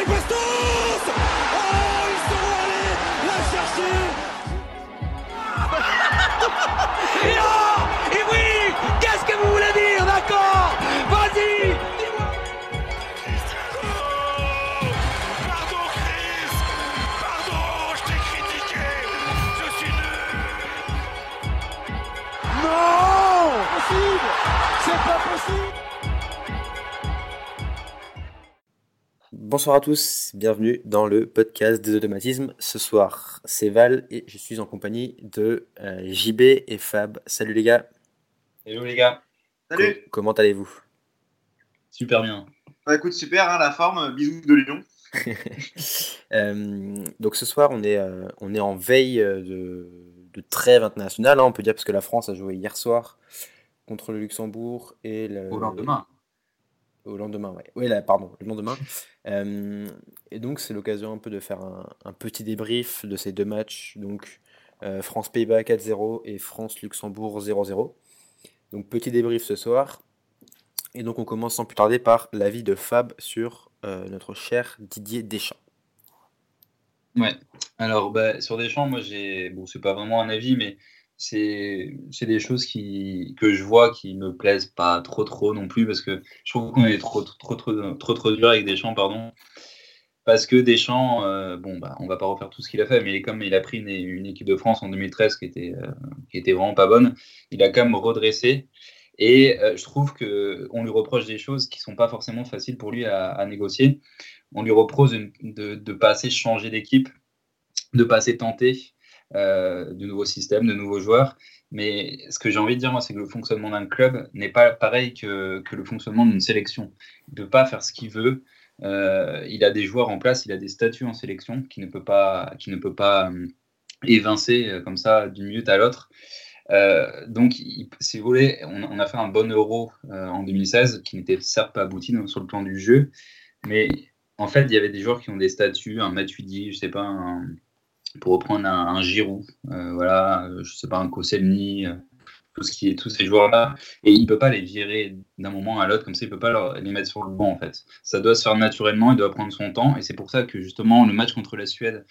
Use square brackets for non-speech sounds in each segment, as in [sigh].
di questo! Bonsoir à tous, bienvenue dans le podcast des automatismes. Ce soir, c'est Val et je suis en compagnie de euh, JB et Fab. Salut les gars. Hello les gars. Co- comment allez-vous? Super bien. Bah écoute, super, hein, la forme, bisous de Lyon. [laughs] Euh, Donc ce soir, on est, euh, on est en veille euh, de, de trêve internationale, hein, on peut dire, parce que la France a joué hier soir contre le Luxembourg et le, Au lendemain. Au lendemain, ouais. Oui, là, pardon, le lendemain. [laughs] Euh, et donc, c'est l'occasion un peu de faire un, un petit débrief de ces deux matchs. Donc, euh, France-Pays-Bas 4-0 et France-Luxembourg 0-0. Donc, petit débrief ce soir. Et donc, on commence sans plus tarder par l'avis de Fab sur euh, notre cher Didier Deschamps. Ouais. Alors bah, sur Deschamps, moi j'ai bon c'est pas vraiment un avis, mais c'est des choses qui que je vois qui me plaisent pas trop trop non plus parce que je trouve qu'on est trop trop trop trop trop dur avec Deschamps, pardon. Parce que Deschamps, euh, bon bah on va pas refaire tout ce qu'il a fait, mais comme il a pris une, une équipe de France en 2013 qui était euh, qui était vraiment pas bonne, il a quand même redressé. Et euh, je trouve que on lui reproche des choses qui sont pas forcément faciles pour lui à, à négocier. On lui reproche de de, de pas assez changer d'équipe, de pas assez tenter euh, de nouveaux systèmes, de nouveaux joueurs. Mais ce que j'ai envie de dire, moi, c'est que le fonctionnement d'un club n'est pas pareil que, le fonctionnement d'une sélection. Il ne peut pas faire ce qu'il veut. Euh, il a des joueurs en place, il a des statuts en sélection qui ne peut pas, qui ne peut pas euh, évincer comme ça d'une minute à l'autre. Donc, si vous voulez, on, a fait un bon euro en 2016 qui n'était certes pas abouti sur le plan du jeu, mais en fait, il y avait des joueurs qui ont des statuts, un Matuidi, je sais pas, un- pour reprendre un, un Giroud, euh, voilà, euh, je sais pas, un Koscielny, euh, tout ce qui est tous ces joueurs-là, et il peut pas les virer d'un moment à l'autre comme ça, il peut pas leur- les mettre sur le banc en fait. Ça doit se faire naturellement, il doit prendre son temps, et c'est pour ça que justement le match contre la Suède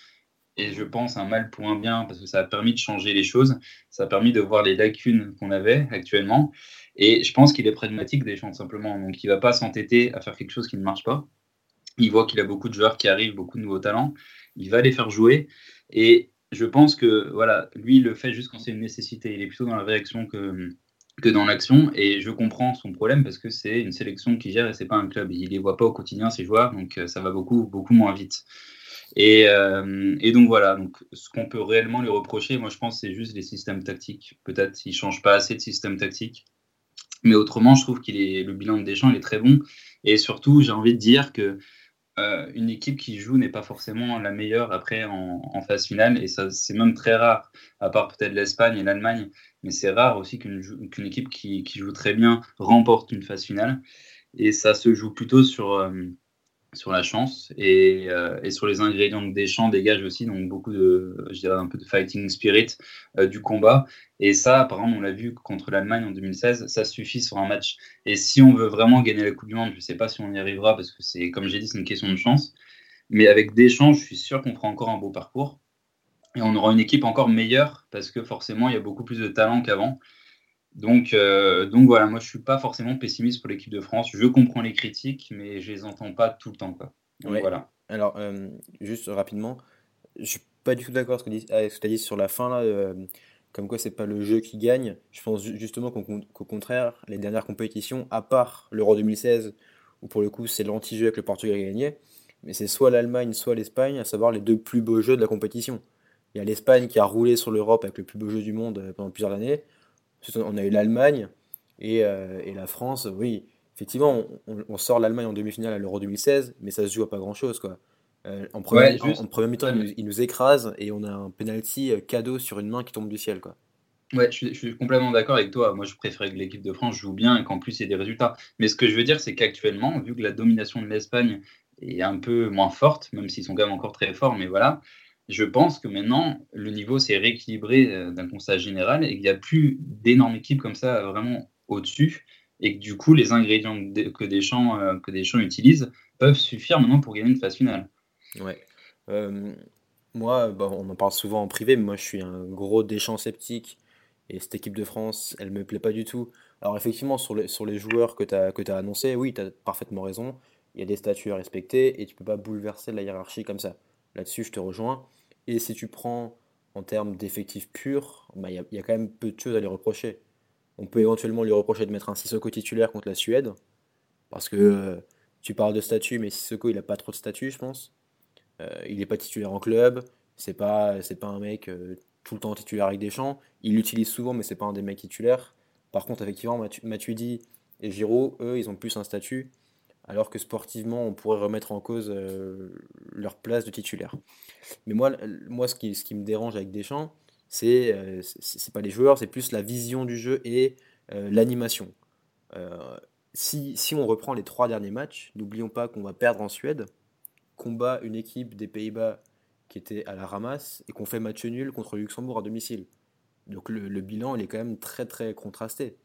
est, je pense, un mal pour un bien parce que ça a permis de changer les choses, ça a permis de voir les lacunes qu'on avait actuellement, et je pense qu'il est pragmatique des gens simplement, donc il va pas s'entêter à faire quelque chose qui ne marche pas. Il voit qu'il a beaucoup de joueurs qui arrivent, beaucoup de nouveaux talents. Il va les faire jouer. Et je pense que voilà, lui, il le fait juste quand c'est une nécessité. Il est plutôt dans la réaction que, que dans l'action. Et je comprends son problème parce que c'est une sélection qui gère et c'est pas un club. Il les voit pas au quotidien, ces joueurs, donc euh, ça va beaucoup, beaucoup moins vite. Et, euh, et donc voilà, donc ce qu'on peut réellement lui reprocher, moi je pense, c'est juste les systèmes tactiques. Peut-être qu'il change pas assez de système tactique. Mais autrement, je trouve qu'il est le bilan de Deschamps, il est très bon. Et surtout, j'ai envie de dire que euh, une équipe qui joue n'est pas forcément la meilleure après en, phase finale, et ça c'est même très rare, à part peut-être l'Espagne et l'Allemagne, mais c'est rare aussi qu'une équipe qui, qui joue très bien remporte une phase finale, et ça se joue plutôt sur, euh, sur la chance et, euh, et sur les ingrédients que Deschamps dégage aussi, donc beaucoup de, je dirais un peu de fighting spirit euh, du combat, et ça, par exemple, on l'a vu contre l'Allemagne en 2016, ça suffit sur un match et si on veut vraiment gagner la Coupe du Monde, je ne sais pas si on y arrivera parce que c'est, comme j'ai dit, c'est une question de chance. Mais avec Deschamps, je suis sûr qu'on fera encore un beau parcours. Et on aura une équipe encore meilleure parce que forcément, il y a beaucoup plus de talent qu'avant. Donc, euh, donc voilà, moi, je ne suis pas forcément pessimiste pour l'équipe de France. Je comprends les critiques, mais je ne les entends pas tout le temps. Quoi. Donc Ouais. voilà. Alors, euh, juste rapidement, je suis pas du tout d'accord avec ce que tu as dit sur la fin, là, euh, comme quoi c'est pas le jeu qui gagne. Je pense ju- justement qu'au con- qu'au contraire, les dernières compétitions, à part l'Euro 2016, où pour le coup c'est l'anti-jeu avec le Portugal qui a gagné, mais c'est soit l'Allemagne, soit l'Espagne, à savoir les deux plus beaux jeux de la compétition. Il y a l'Espagne qui a roulé sur l'Europe avec le plus beau jeu du monde pendant plusieurs années. On a eu l'Allemagne et, euh, et la France, oui. Effectivement, on, sort l'Allemagne en demi-finale à l'Euro 2016, mais ça se joue à pas grand-chose, quoi. Euh, en première, Ouais, en, en première mi-temps, il nous, il nous écrase et on a un penalty euh, cadeau sur une main qui tombe du ciel, quoi. Ouais, je suis, je suis complètement d'accord avec toi. Moi, je préférais que l'équipe de France joue bien et qu'en plus, il y ait des résultats. Mais ce que je veux dire, c'est qu'actuellement, vu que la domination de l'Espagne est un peu moins forte, même s'ils sont quand même encore très forts, mais voilà, je pense que maintenant, le niveau s'est rééquilibré euh, d'un constat général et qu'il n'y a plus d'énormes équipes comme ça vraiment au-dessus. et que du coup, les ingrédients que Deschamps, euh, que peuvent suffire maintenant pour gagner une phase finale. Ouais. Euh, moi, bah, on en parle souvent en privé, mais moi je suis un gros Deschamps sceptique et cette équipe de France, elle me plaît pas du tout. Alors effectivement, sur les, sur les joueurs que tu as, as annoncés, oui, tu as parfaitement raison. Il y a des statuts à respecter et tu peux pas bouleverser la hiérarchie comme ça. Là-dessus, je te rejoins. Et si tu prends en termes d'effectifs purs, bah, il y, a, quand même peu de choses à lui reprocher. On peut éventuellement lui reprocher de mettre un Sissoko titulaire contre la Suède, parce que euh, tu parles de statut, mais Sissoko, il n'a pas trop de statut, je pense. Euh, il n'est pas titulaire en club, c'est pas, c'est pas un mec euh, tout le temps titulaire avec des champs. Il l'utilise souvent, mais c'est pas un des mecs titulaires. Par contre, effectivement, Matuidi et Giraud, eux, ils ont plus un statut, alors que sportivement, on pourrait remettre en cause euh, leur place de titulaire. Mais moi, moi ce, qui, ce qui me dérange avec Deschamps, c'est euh, c'est pas les joueurs, c'est plus la vision du jeu et euh, l'animation. Euh, si, si on reprend les trois derniers matchs, n'oublions pas qu'on va perdre en Suède, qu'on bat une équipe des Pays-Bas qui était à la ramasse et qu'on fait match nul contre Luxembourg à domicile. Donc le, le, bilan, il est quand même très très contrasté.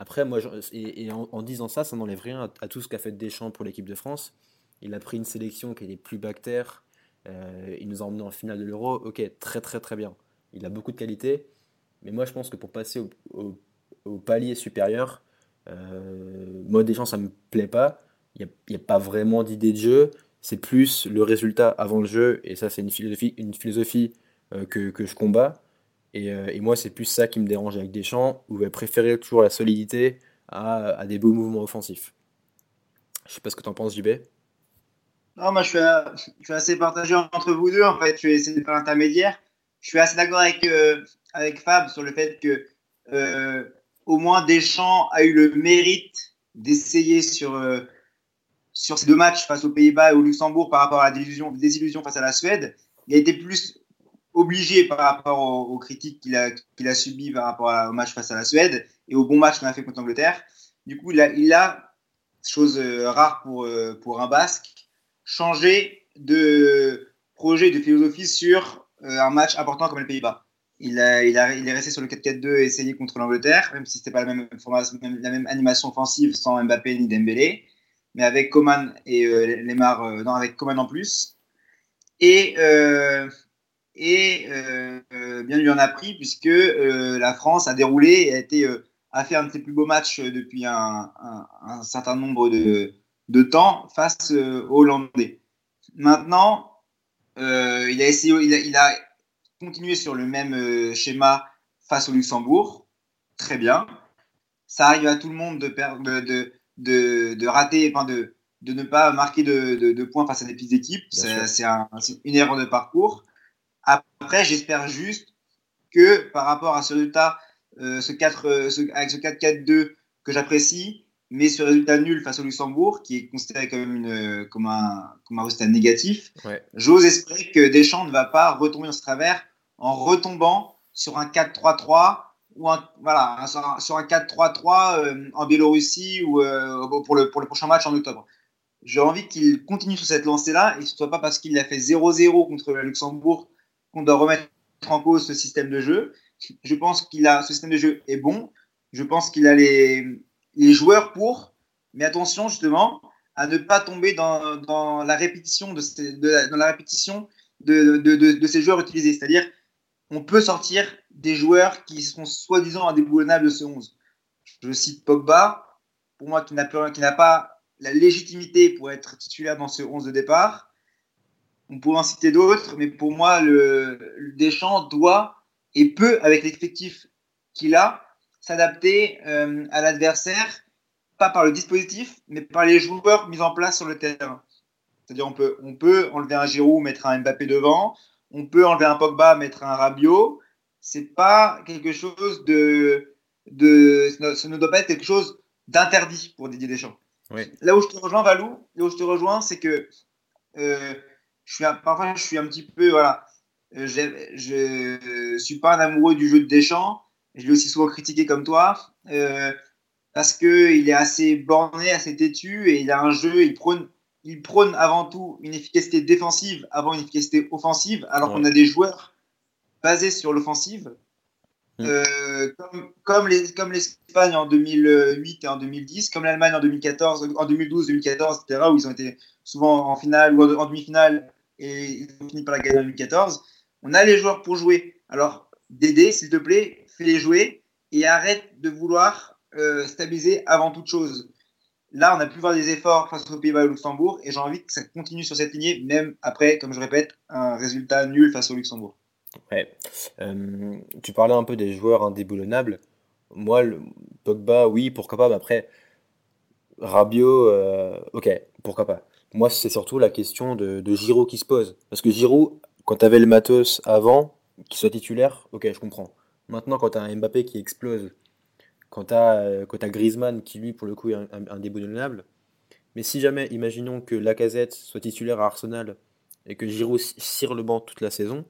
Après, moi, je, et, en, disant ça, ça n'enlève rien à, tout ce qu'a fait Deschamps pour l'équipe de France. Il a pris une sélection qui est plus bactère. Euh, il nous a emmenés en finale de l'Euro. Ok, très très très bien. Il a beaucoup de qualités. Mais moi, je pense que pour passer au, palier supérieur, euh, moi, Deschamps, ça me plaît pas. Il n'y a, pas vraiment d'idée de jeu. C'est plus le résultat avant le jeu. Et ça, c'est une philosophie, une philosophie euh, que, que je combats. Et, euh, et, moi, c'est plus ça qui me dérange avec Deschamps, où il va préférer toujours la solidité à, des beaux mouvements offensifs. Je sais pas ce que tu en penses, JB. Non, moi, je suis, je suis, assez partagé entre vous deux. En fait, je suis essayé de faire l'intermédiaire. Je suis assez d'accord avec, euh, avec Fab sur le fait que euh, au moins Deschamps a eu le mérite d'essayer sur, euh, sur ces deux matchs face aux Pays-Bas et au Luxembourg par rapport à la désillusion, désillusion face à la Suède. Il a été plus obligé par rapport aux, critiques qu'il a, qu'il a subies par rapport au match face à la Suède et au bon match qu'il a fait contre l'Angleterre. Du coup, il a, il a, chose euh, rare pour, euh, pour un Basque, changé de projet, de philosophie sur euh, un match important comme les Pays-Bas. Il, a, il, a, il est resté sur le 4-4-2 et essayé contre l'Angleterre, même si c'était pas la même, la même animation offensive sans Mbappé ni Dembélé, mais avec Coman et Lemar, avec Coman en plus. Et, et euh, bien lui en a pris puisque euh, la France a déroulé et a été a fait un de ses plus beaux matchs depuis un, un, un certain nombre de, de temps face aux Hollandais. Maintenant, euh, il a essayé, il a, il a, continué sur le même euh, schéma face au Luxembourg. Très bien. Ça arrive à tout le monde de, perdre, de, de, de, de rater, enfin de, de ne pas marquer de, de, de points face à des petites équipes. C'est un, une erreur de parcours. Après, j'espère juste que par rapport à ce résultat, euh, ce 4, ce, avec ce 4-4-2 que j'apprécie, mais ce résultat nul face au Luxembourg, qui est considéré comme, une, comme, un, comme un résultat négatif, ouais. j'ose espérer que Deschamps ne va pas retomber dans ce travers en retombant sur un 4-3-3 ou un, voilà, sur un 4-3-3 euh, en Biélorussie ou euh, pour, le, pour le prochain match en octobre. J'ai envie qu'il continue sur cette lancée-là et ce ne soit pas parce qu'il a fait 0-0 contre le Luxembourg qu'on doit remettre en cause ce système de jeu. Je pense qu'il a ce système de jeu est bon. Je pense qu'il a les, les joueurs pour, mais attention justement à ne pas tomber dans, dans la répétition de, ces, dans la répétition de, de, de ces joueurs utilisés. C'est-à-dire, on peut sortir des joueurs qui sont soi-disant indéboulonnables de ce 11. Je cite Pogba, pour moi qui n'a pas la légitimité pour être titulaire dans ce 11 de départ. On pourrait en citer d'autres, mais pour moi, le, le Deschamps doit et peut, avec l'effectif qu'il a, s'adapter euh, à l'adversaire, pas par le dispositif, mais par les joueurs mis en place sur le terrain. C'est-à-dire on peut, on peut enlever un Giroud, mettre un Mbappé devant, on peut enlever un Pogba, mettre un Rabiot. C'est pas quelque chose de, de, ça ne doit pas être quelque chose d'interdit pour Didier Deschamps. Oui. Là où je te rejoins, Valou, là où je te rejoins, c'est que euh, je suis un, parfois je suis un petit peu voilà, euh, je, je suis pas un amoureux du jeu de Deschamps je l'ai aussi souvent critiqué comme toi, euh, parce qu'il est assez borné, assez têtu, et il a un jeu, il prône, il prône avant tout une efficacité défensive avant une efficacité offensive, alors ouais. qu'on a des joueurs basés sur l'offensive. Mm. euh, comme, comme les- comme l'Espagne en 2008 et en 2010, comme l'Allemagne en 2014, en 2012, 2014, etc., où ils ont été souvent en finale ou en, en demi-finale et ils ont fini par la gagner en 2014. On a les joueurs pour jouer. Alors, Dédé, s'il te plaît, fais-les jouer et arrête de vouloir euh, stabiliser avant toute chose. Là, on a pu voir des efforts face aux Pays-Bas et au Luxembourg et j'ai envie que ça continue sur cette lignée, même après, comme je répète, un résultat nul face au Luxembourg. Ouais. Euh, tu parlais un peu des joueurs indéboulonnables. Moi, Pogba, oui, pourquoi pas. Mais après, Rabiot, euh, ok, pourquoi pas. Moi, c'est surtout la question de, Giroud qui se pose. Parce que Giroud, quand tu avais le matos avant, qu'il soit titulaire, ok, je comprends. Maintenant, quand tu un Mbappé qui explose, quand tu as, Griezmann qui, lui, pour le coup, est un- un- indéboulonnable. Mais si jamais, imaginons que Lacazette soit titulaire à Arsenal et que Giroud cire le banc toute la saison.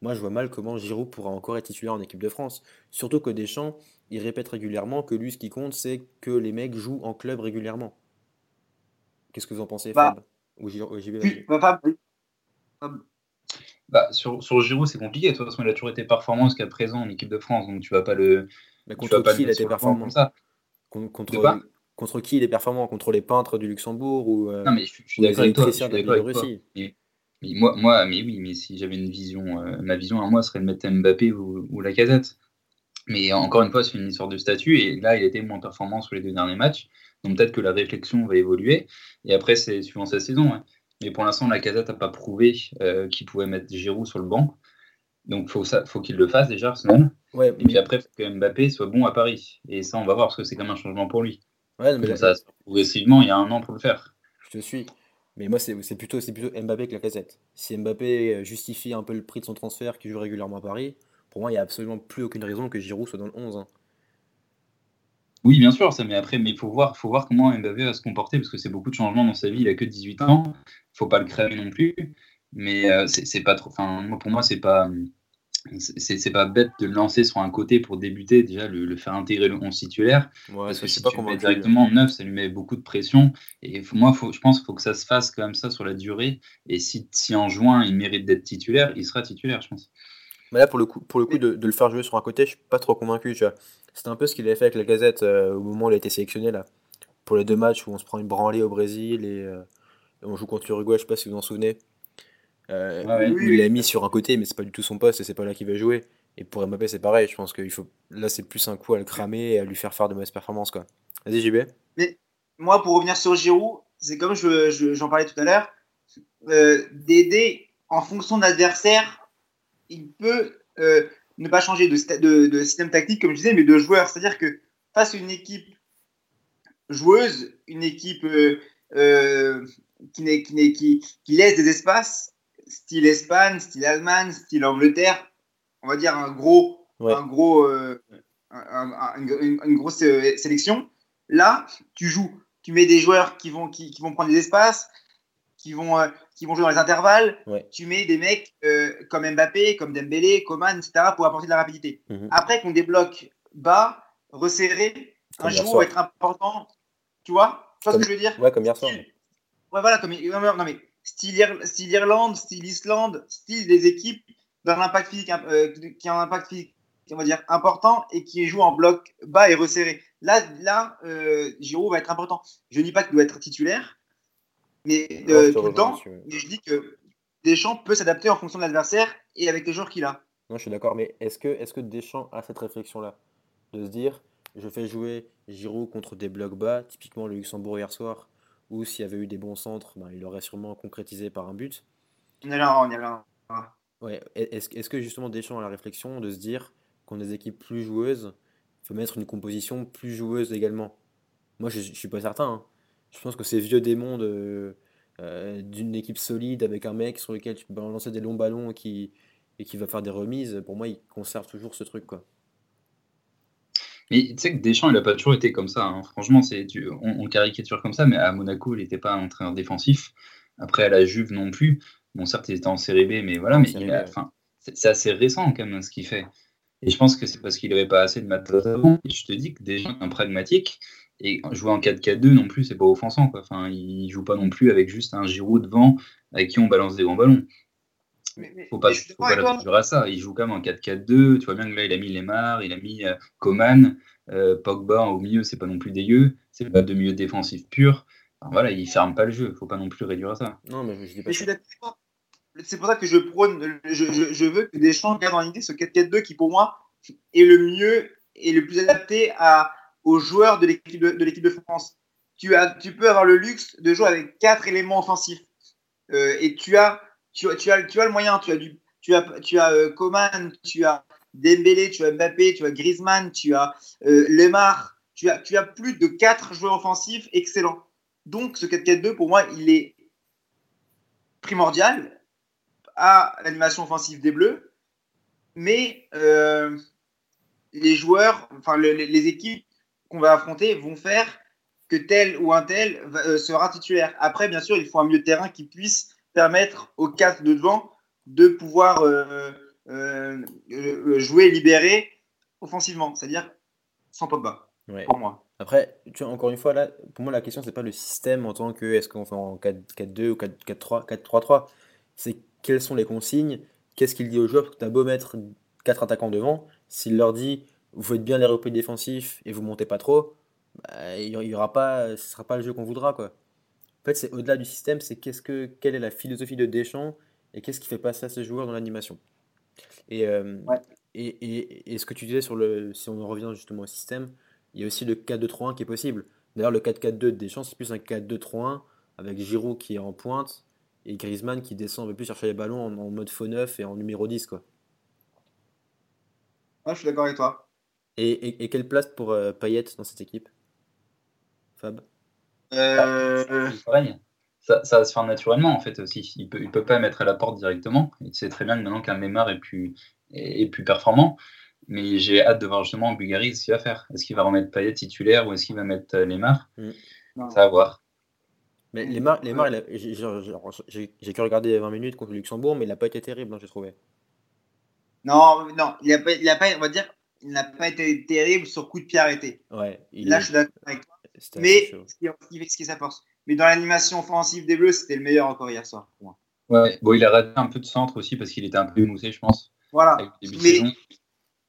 Moi, je vois mal comment Giroud pourra encore être titulaire en équipe de France. Surtout que Deschamps, il répète régulièrement que lui, ce qui compte, c'est que les mecs jouent en club régulièrement. Qu'est-ce que vous en pensez, Bah, Fab Ou J- ou JB, Puis, vas-y. bah, Fab, Bah, sur, sur Giroud, c'est compliqué. De toute façon, il a toujours été performant jusqu'à présent en équipe de France. Donc, tu vas pas le, Mais tu vas contre qui il a été performant comme ça? Con- contre, contre qui il est performant? Contre les peintres du Luxembourg ou, euh, Non, mais je, je suis d'accord avec toi. Je suis la d'accord avec toi. Mais, mais moi, moi, mais oui, mais si j'avais une vision, euh, ma vision à moi serait de mettre Mbappé ou, ou Lacazette. Mais encore une fois, c'est une histoire de statut. Et là, il était moins performant sur les deux derniers matchs. Donc peut-être que la réflexion va évoluer. Et après, c'est suivant sa saison. hein. Mais pour l'instant, Lacazette n'a pas prouvé euh, qu'il pouvait mettre Giroud sur le banc. Donc faut ça, faut qu'il le fasse déjà, Arsenal. Ouais, Et puis après, faut que Mbappé soit bon à Paris. Et ça, on va voir parce que c'est quand même un changement pour lui. ouais, mais Donc ça, progressivement, il y a un an pour le faire. Je te suis. Mais moi, c'est plutôt, plutôt Mbappé que Lacazette. Si Mbappé euh, justifie un peu le prix de son transfert, qui joue régulièrement à Paris, pour moi, il n'y a absolument plus aucune raison que Giroud soit dans le 11. hein. Oui, bien sûr, ça, mais après, mais il faut voir, faut voir comment Mbappé va se comporter parce que c'est beaucoup de changements dans sa vie. Il a que 18 ans, faut pas le cramer non plus. Mais euh, c'est pas trop. Enfin, moi, pour moi, c'est pas, c'est pas bête de le lancer sur un côté pour débuter. Déjà, le, le faire intégrer le 11 titulaire. Ouais, Parce que si pas tu le mets convaincu. directement en neuf, ça lui met beaucoup de pression. Et faut- moi, faut, je pense qu'il faut que ça se fasse comme ça sur la durée. Et si, si en juin, il mérite d'être titulaire, il sera titulaire, je pense. Mais là, pour le coup, pour le coup de, de le faire jouer sur un côté, je suis pas trop convaincu. tu vois. C'était un peu ce qu'il avait fait avec la Gazette euh, au moment où il a été sélectionné là. Pour les deux matchs où on se prend une branlée au Brésil et, euh, et on joue contre l'Uruguay, je sais pas si vous vous en souvenez. Euh, Ouais, ouais. où Oui, il oui. l'a mis sur un côté, mais c'est pas du tout son poste et c'est pas là qu'il va jouer. Et pour Mbappé, c'est pareil. Je pense qu'il faut. Là, c'est plus un coup à le cramer et à lui faire faire de mauvaises performances. quoi. Vas-y, JB. moi, pour revenir sur Giroud, c'est comme je- je- j'en parlais tout à l'heure, euh, Dédé, en fonction de l'adversaire, il peut euh, ne pas changer de, sta- de- de système tactique, comme je disais, mais de joueur. C'est-à-dire que face à une équipe joueuse, une équipe euh, euh, qui, n'est- qui, n'est- qui, qui laisse des espaces, style Espagne, style Allemagne, style Angleterre, on va dire un gros, Ouais. un gros, euh, un- un- une, grosse sélection. Là, tu joues, tu mets des joueurs qui vont, qui, qui vont prendre des espaces, qui vont, qui vont jouer dans les intervalles. Ouais. Tu mets des mecs euh, comme Mbappé, comme Dembélé, Coman, etc. pour apporter de la rapidité. Mhm. Après qu'on débloque bas, resserré, un jour va être important. Tu vois? Tu vois Comme- ce que je veux dire? Ouais, comme hier soir. Style- Ouais, voilà, comme, non, mais- non, mais style, Ir- style Irlande, style Islande, style des équipes d'un impact physique, euh, qui a un impact physique, on va dire, important et qui joue en bloc bas et resserré. Là, là euh, Giroud va être important. Je ne dis pas qu'il doit être titulaire, mais euh, tout le temps, mais je dis que Deschamps peut s'adapter en fonction de l'adversaire et avec les joueurs qu'il a. Non, je suis d'accord, mais est-ce que, est-ce que Deschamps a cette réflexion-là? De se dire, je fais jouer Giroud contre des blocs bas, typiquement le Luxembourg hier soir, ou s'il y avait eu des bons centres, ben, il aurait sûrement concrétisé par un but. On est là, on est là. Ouais, est- est-ce, que justement Deschamps a la réflexion de se dire qu'on a des équipes plus joueuses, il faut mettre une composition plus joueuse également? Moi, je, je suis pas certain. hein. Je pense que ces vieux démons de, euh, d'une équipe solide avec un mec sur lequel tu peux balancer des longs ballons qui, et qui va faire des remises, pour moi, il conserve toujours ce truc, quoi. Mais tu sais que Deschamps, il n'a pas toujours été comme ça. hein. Franchement, c'est, tu- on, on caricature comme ça, mais à Monaco, il n'était pas un entraîneur défensif. Après, à la Juve non plus. Bon, certes, il était en série B, mais voilà, mais il a- enfin, c'est c'est assez récent quand même ce qu'il fait. Et je pense que c'est parce qu'il n'avait pas assez de matos avant. Et je te dis que Deschamps est un pragmatique. Et jouer en 4-4-2 non plus, c'est pas offensant. Quoi. Enfin, il joue pas non plus avec juste un Giroud devant avec qui on balance des grands ballons. Mais- mais- faut pas, faut pas avec la toi. réduire à ça. Il joue quand même en 4-4-2. Tu vois bien que là, il a mis Lemar, il a mis euh, Coman, euh, Pogba au milieu, c'est pas non plus dégueu. C'est pas de milieu défensif pur. Enfin, voilà, il ferme pas le jeu. Faut pas non plus réduire à ça. Non, mais je, je dis pas Mais je ça. suis d'accord. C'est pour ça que je prône, je, je, je veux que Deschamps garde en idée ce 4-4-2 qui, pour moi, est le mieux et le plus adapté à, aux joueurs de l'équipe de, France. Tu, as, tu peux avoir le luxe de jouer avec quatre éléments offensifs. Euh, et tu as, tu, tu, as, tu as le moyen. Tu as, du, tu as, tu as euh, Coman, tu as Dembélé, tu as Mbappé, tu as Griezmann, tu as euh, Lemar. Tu as, tu as plus de quatre joueurs offensifs excellents. Donc, ce 4-4-2, pour moi, il est primordial à l'animation offensive des Bleus, mais euh, les joueurs, enfin le- les, les équipes qu'on va affronter vont faire que tel ou un tel euh, sera titulaire. Après, bien sûr, il faut un milieu de terrain qui puisse permettre aux quatre de devant de pouvoir euh, euh, jouer libéré offensivement, c'est-à-dire sans Pogba, Ouais. pour moi. Après, tu vois, encore une fois, là, pour moi, la question, c'est pas le système en tant que est-ce qu'on fait en 4-4-2 ou 4-4-3, 4-3-3. C'est quelles sont les consignes, qu'est-ce qu'il dit aux joueurs, parce que tu as beau mettre quatre attaquants devant, s'il leur dit vous faites bien les replis défensifs et vous montez pas trop, bah, il y aura pas, ce sera pas le jeu qu'on voudra, quoi. En fait, c'est au-delà du système, c'est qu'est-ce que, quelle est la philosophie de Deschamps et qu'est-ce qui fait passer à ce joueur dans l'animation. Et, euh, Ouais. et, et, et ce que tu disais sur le, si on en revient justement au système, il y a aussi le 4-2-3-1 qui est possible. D'ailleurs, le 4-4-2 de Deschamps, c'est plus un 4-2-3-1 avec Giroud qui est en pointe et Griezmann qui descend un peu plus chercher les ballons en, en mode faux neuf et en numéro 10. Quoi. Ouais, je suis d'accord avec toi. Et, et, et quelle place pour euh, Payet dans cette équipe? Fab? Euh. Ça, ça va se faire naturellement en fait aussi. Il peut, il peut pas mettre à la porte directement. Il sait très bien que maintenant qu'un Neymar est plus, est, est plus performant. Mais j'ai hâte de voir justement Bulgarie ce qu'il va faire. Est-ce qu'il va remettre Payet titulaire ou est-ce qu'il va mettre euh, Neymar? Non. Ça va voir. Mais Lemar, Lemar, il a- j'ai- que regardé 20 minutes contre le Luxembourg, mais il n'a pas été terrible, hein, j'ai trouvé. Non, non, il a pas, il a pas, on va dire, il n'a pas été terrible sur coup de pied arrêté. Ouais, il Là, est- je suis d'accord avec toi. Mais ce qui, ce qui fait ce qui est sa force. Mais dans l'animation offensive des Bleus, c'était le meilleur encore hier soir pour moi. Ouais. Bon, il a raté un peu de centre aussi parce qu'il était un peu émoussé, je pense, Voilà. Mais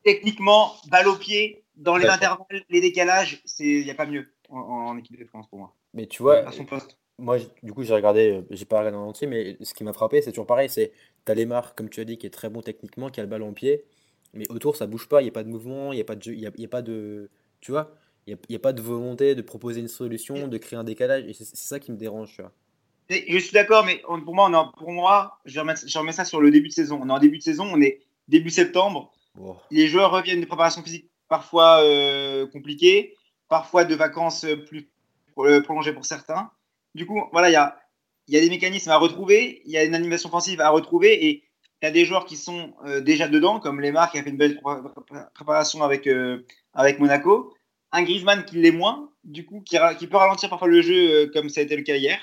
techniquement, balle au pied, dans les Ouais. intervalles, les décalages, c'est il n'y a pas mieux en, en équipe de France pour moi. Mais tu vois, à son poste. Moi, du coup, j'ai regardé, euh, j'ai pas regardé en entier, mais ce qui m'a frappé, c'est toujours pareil, c'est t'as Lemar, comme tu as dit, qui est très bon techniquement, qui a le ballon au pied, mais autour, ça bouge pas, il n'y a pas de mouvement, il n'y a pas de jeu, il y a, il y a pas de, tu vois, il n'y a, pas de volonté de proposer une solution, de créer un décalage, et c'est ça qui me dérange, tu vois. Et Je suis d'accord, mais on- pour moi, on est en- pour moi, je remets, je remets ça sur le début de saison. On est en début de saison, on est début septembre. Les joueurs reviennent de préparation physique parfois euh, compliquées, parfois de vacances euh, plus euh, prolongées pour certains. Du coup, voilà, il y a, y a des mécanismes à retrouver, il y a une animation offensive à retrouver, et il y a des joueurs qui sont euh, déjà dedans, comme Lemar qui a fait une belle pré- pré- préparation avec, euh, avec Monaco, un Griezmann qui l'est moins, du coup, qui, peut ralentir parfois le jeu euh, comme ça a été le cas hier.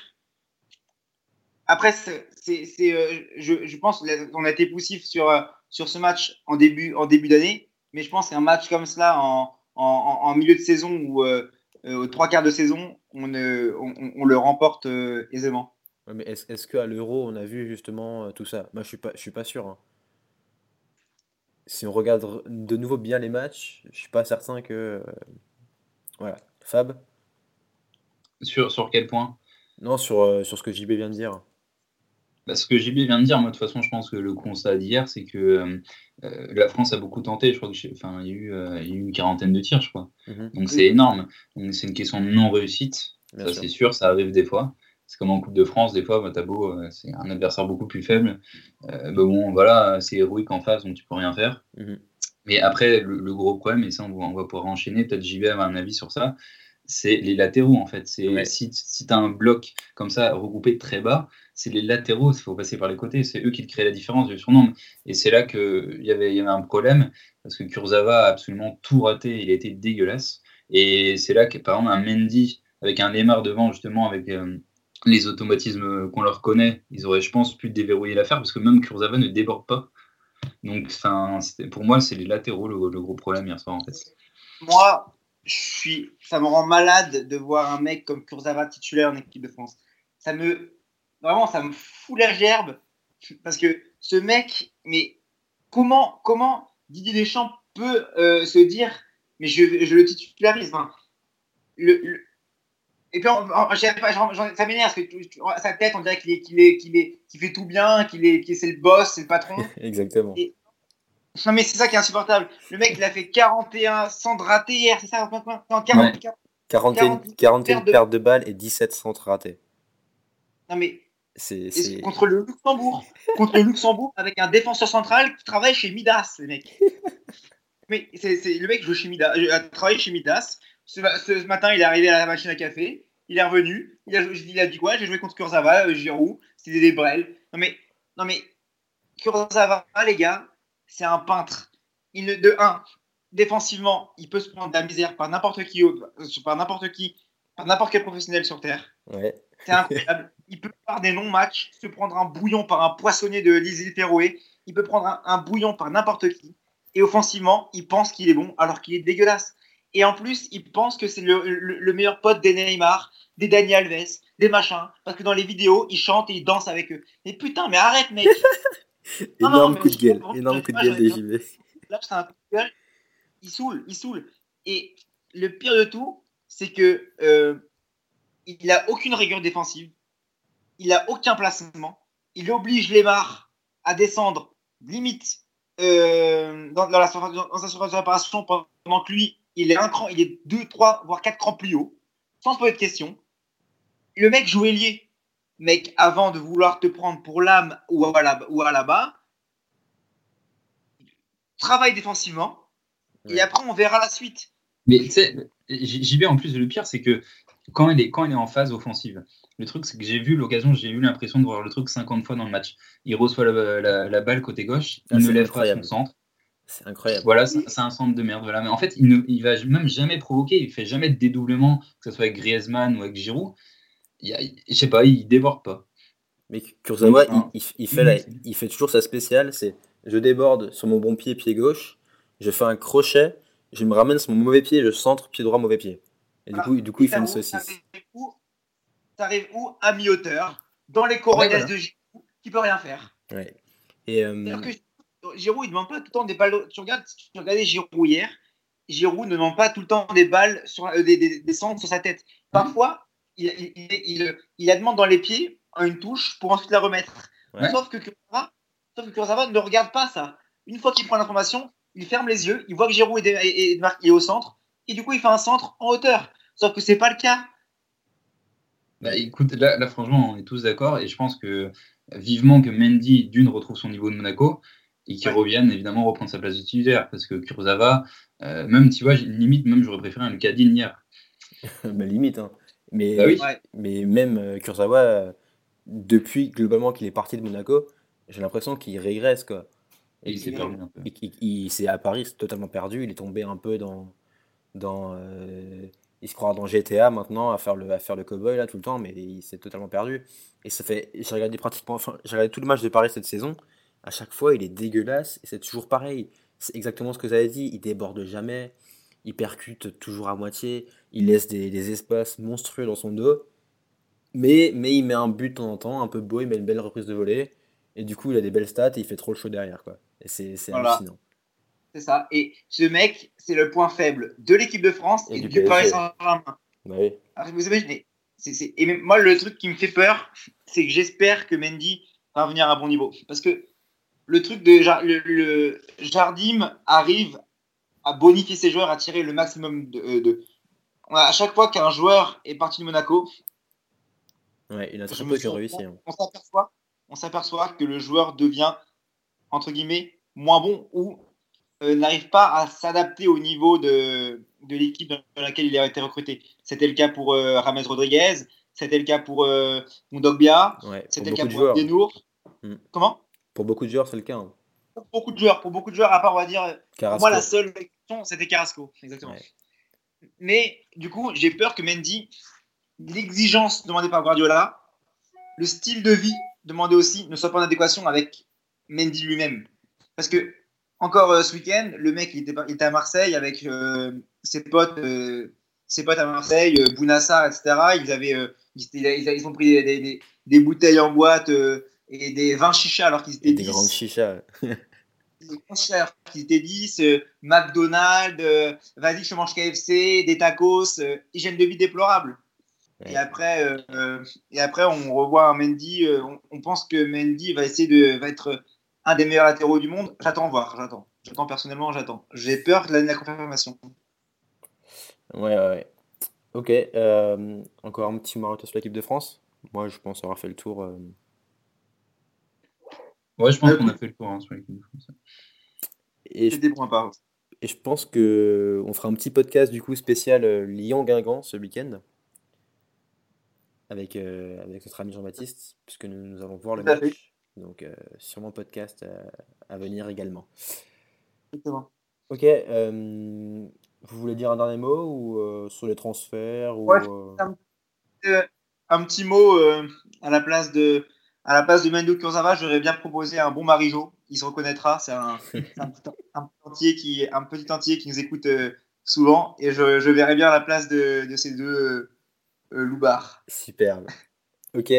Après, je, pense qu'on a été poussif sur, sur ce match en début, en début d'année, mais je pense qu'un match comme cela en, en, milieu de saison ou aux trois quarts de saison, on, le remporte aisément. Ouais, mais est-ce est-ce qu'à l'Euro, on a vu justement euh, tout ça? Moi, je suis pas, je suis pas sûr. hein. Si on regarde re- de nouveau bien les matchs, je suis pas certain que. euh, Voilà. Fab? Sur, sur quel point? Non, sur, euh, sur ce que JB vient de dire. Bah, ce que JB vient de dire, moi, de toute façon, je pense que le constat d'hier, c'est que euh, euh, la France a beaucoup tenté. Je crois que j'ai- enfin, il y a eu, euh, il y a eu une quarantaine de tirs, je crois. Mhm, Donc c'est énorme. Donc c'est une question de non-réussite. bien Ça, sûr. c'est sûr, ça arrive des fois. C'est comme en Coupe de France, des fois, bah, t'as beau, euh, c'est un adversaire beaucoup plus faible. Euh, bah, bon, voilà, c'est héroïque en face, donc tu peux rien faire. Mhm. Mais après, le, le gros problème, et ça, on va, on va pouvoir enchaîner, peut-être JB a un avis sur ça, c'est les latéraux, en fait. C'est Ouais. Si, si tu as un bloc comme ça, regroupé très bas, c'est les latéraux, il faut passer par les côtés. C'est eux qui te créent la différence du surnombre. Et c'est là qu'il y avait, y avait un problème, parce que Kurzawa a absolument tout raté, il a été dégueulasse. Et c'est là que, par exemple, un Mendy, avec un Lemar devant, justement, avec euh, les automatismes qu'on leur connaît, ils auraient, je pense, pu déverrouiller l'affaire, parce que même Kurzawa ne déborde pas. Donc, pour moi, c'est les latéraux le, gros problème hier soir, en fait. Moi, je suis, ça me rend malade de voir un mec comme Kurzawa titulaire en équipe de France. Ça me, vraiment, ça me fout la gerbe Parce que ce mec, mais comment, comment Didier Deschamps peut euh, se dire, mais je, je le titularise le, le- Et puis, on- on- j'arrive pas, j'en- j'en- ça m'énerve parce que tu- tu- sa tête, on dirait qu'il est, qu'il est, qu'il est, qu'il fait tout bien, qu'il est, qu'il c'est le boss, c'est le patron. [laughs] Exactement. Et- Non, mais c'est ça qui est insupportable. Le mec, il a fait 41 centres ratés hier, c'est ça Non, 40, Ouais. 41, 40 41 pertes de- de balles et 17 centres ratés. Non, mais C'est, contre le Luxembourg? contre le Luxembourg avec un défenseur central qui travaille chez Midas, le mec. [laughs] Mais c'est, c'est- le mec joue chez Midas, euh, a travaillé chez Midas. Ce, ce matin, il est arrivé à la machine à café. Il est revenu. Il a, joué- il a dit quoi? J'ai joué contre Kurzawa, euh, Giroud. C'était des brels. Non mais, non mais, Kurzawa, les gars, c'est un peintre. Il ne, de 1, défensivement, il peut se prendre de la misère par n'importe qui, euh, par n'importe qui, par n'importe quel professionnel sur Terre. Ouais. C'est incroyable. [laughs] Il peut faire des non-matchs, se prendre un bouillon par un poissonnier de l'île Féroé. Il peut prendre un, un bouillon par n'importe qui. Et offensivement, il pense qu'il est bon alors qu'il est dégueulasse. Et en plus, il pense que c'est le, le- le meilleur pote des Neymar, des Dani Alves, des machins. Parce que dans les vidéos, il chante et il danse avec eux. Mais putain, mais arrête, mec. [laughs] Non, Énorme coup de gueule. Énorme coup de gueule des JV. Là, c'est un coup de gueule. Il saoule, il saoule. Et le pire de tout, c'est que euh, il a aucune rigueur défensive. Il a aucun placement. Il oblige Lemar à descendre limite euh, dans, dans la dans sa surface de réparation pendant que lui, il est un cran, il est deux, trois, voire quatre crans plus haut, sans se poser de questions. Le mec joue ailier. Mec, avant de vouloir te prendre pour l'âme ou à la, ou à la bas, travaille défensivement. Et après, on verra la suite. Mais tu sais, JB en plus, le pire, c'est que quand il, est, quand il est en phase offensive, le truc, c'est que j'ai vu l'occasion, j'ai eu l'impression de voir le truc 50 fois dans le match. Il reçoit la, la- la balle côté gauche, il Ah, ne c'est lève pas son centre. C'est incroyable. Voilà, c'est un centre de merde. Voilà. Mais en fait, il ne il va même jamais provoquer, il fait jamais de dédoublement, que ce soit avec Griezmann ou avec Giroud. Il y a- je sais pas, il déborde pas. Mais Kurzawa, Oui, il, il- il fait la- il fait toujours sa spéciale, c'est je déborde sur mon bon pied, pied gauche, je fais un crochet, je me ramène sur mon mauvais pied, je centre, pied droit, mauvais pied. Et du coup, du coup il fait une saucisse. Ça arrive où, À mi-hauteur, dans les Ouais, voilà. de Giroud, qui peut rien faire. Ouais. Et euh, que Giroud, il ne demande pas tout le temps des balles. Tu regardes, tu regardais Giroud hier, Giroud ne demande pas tout le temps des balles, sur, euh, des, des, des centres sur sa tête. Parfois, il, il, il, la demande dans les pieds, à une touche, pour ensuite la remettre. Ouais. Sauf que Kurzawa, sauf que Kurzawa ne regarde pas ça. Une fois qu'il prend l'information, il ferme les yeux, il voit que Giroud est, au centre, et du coup, il fait un centre en hauteur. Sauf que c'est pas le cas. Bah, écoute, là, là, franchement, on est tous d'accord et je pense que vivement que Mendy, d'une, retrouve son niveau de Monaco et qu'il Ouais. revienne évidemment reprendre sa place de titulaire parce que Kurzawa, euh, même, tu vois, limite, même j'aurais préféré un Lucadine hier. [laughs] bah, limite, hein. Mais, Bah oui. Ouais. mais même euh, Kurzawa, euh, depuis globalement qu'il est parti de Monaco, j'ai l'impression qu'il régresse quoi. Et il s'est perdu un peu. il, il- il- c'est à Paris, c'est totalement perdu. Il est tombé un peu dans, dans euh, il se croit dans GTA maintenant à faire le, à faire le cowboy là tout le temps, mais il s'est totalement perdu. Et ça fait, j'ai regardé pratiquement, enfin, j'ai regardé tout le match de Paris cette saison. À chaque fois, il est dégueulasse et c'est toujours pareil. C'est exactement ce que vous avez dit. Il déborde jamais, il percute toujours à moitié, il laisse des, des espaces monstrueux dans son dos. Mais, mais il met un but de temps en temps, un peu beau, il met une belle reprise de volée. Et du coup, il a des belles stats et il fait trop le show derrière. Quoi. Et c'est c'est Voilà. hallucinant. C'est ça. Et ce mec, c'est le point faible de l'équipe de France et, Et du du Paris. Saint-Germain. Bah oui. Alors, vous imaginez, c'est- c'est- et moi, le truc qui me fait peur, c'est que j'espère que Mendy va revenir à bon niveau. Parce que le truc de le, le- Jardim arrive à bonifier ses joueurs, à tirer le maximum de. euh, de- à chaque fois qu'un joueur est parti de Monaco, Ouais, il a très peu qui réussi. hein. on s'aperçoit, on s'aperçoit que le joueur devient entre guillemets moins bon ou euh, n'arrive pas à s'adapter au niveau de, de l'équipe dans laquelle il a été recruté. C'était le cas pour euh, Rames Rodriguez, c'était le cas pour euh, Mondogbia, Ouais, c'était le cas pour. Denour. Mm. Comment? Pour beaucoup de joueurs, c'est le cas. hein. Pour beaucoup de joueurs, pour beaucoup de joueurs, à part on va dire, pour moi la seule question c'était Carrasco, exactement. Ouais. Mais du coup, j'ai peur que Mendy, l'exigence demandée par Guardiola, le style de vie demandé aussi, ne soit pas en adéquation avec Mendy lui-même. Parce que, encore euh, ce week-end, le mec il était, pas- il était à Marseille avec euh, ses potes. euh, ses potes à Marseille, Bounassar, etc. Ils avaient, ils, étaient- ils- ils ont pris des, des- des- des bouteilles en boîte, euh, et des 20 chichas alors qu'ils étaient Et des 10. grandes chichas. [laughs] Des alors qu'ils étaient 10. euh, McDonald's, euh, vas-y, je mange KFC, des tacos, euh, hygiène de vie déplorable. Ouais. Et après, euh, euh, et après, on revoit un Mendy. on, on pense que Mendy va essayer de va être un des meilleurs latéraux du monde. J'attends voir, j'attends. J'attends personnellement, j'attends. J'ai peur de la, de la confirmation. Ouais, ouais, ouais. Ok, euh, encore un petit mot sur l'équipe de France. Moi, je pense avoir fait le tour. euh, Ouais, je pense Ouais. qu'on a fait le tour hein, sur l'équipe de France. et, je, C'est des points par. et je pense que on fera un petit podcast du coup spécial euh, Lyon-Guingamp ce week-end avec, euh, avec notre ami Jean-Baptiste, puisque nous, nous allons voir le fait. match. Donc, euh, sûrement podcast euh, à venir également. Exactement. Ok, euh, vous voulez dire un dernier mot ou euh, sur les transferts ou Ouais, euh, Euh, un petit mot euh, à la place de à la place de Mendo Kurzawa, j'aurais bien proposé un bon Marijo. Il se reconnaîtra. C'est un, [laughs] petit, un petit entier qui un petit entier qui nous écoute euh, souvent et je, je verrais bien la place de, de ces deux euh, euh, loupards. Superbe. Ok.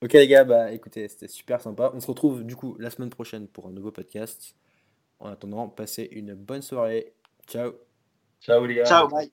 Ok les gars, bah écoutez, c'était super sympa. On se retrouve du coup la semaine prochaine pour un nouveau podcast. En attendant, passez une bonne soirée. Ciao. Ciao les gars. Ciao, bye.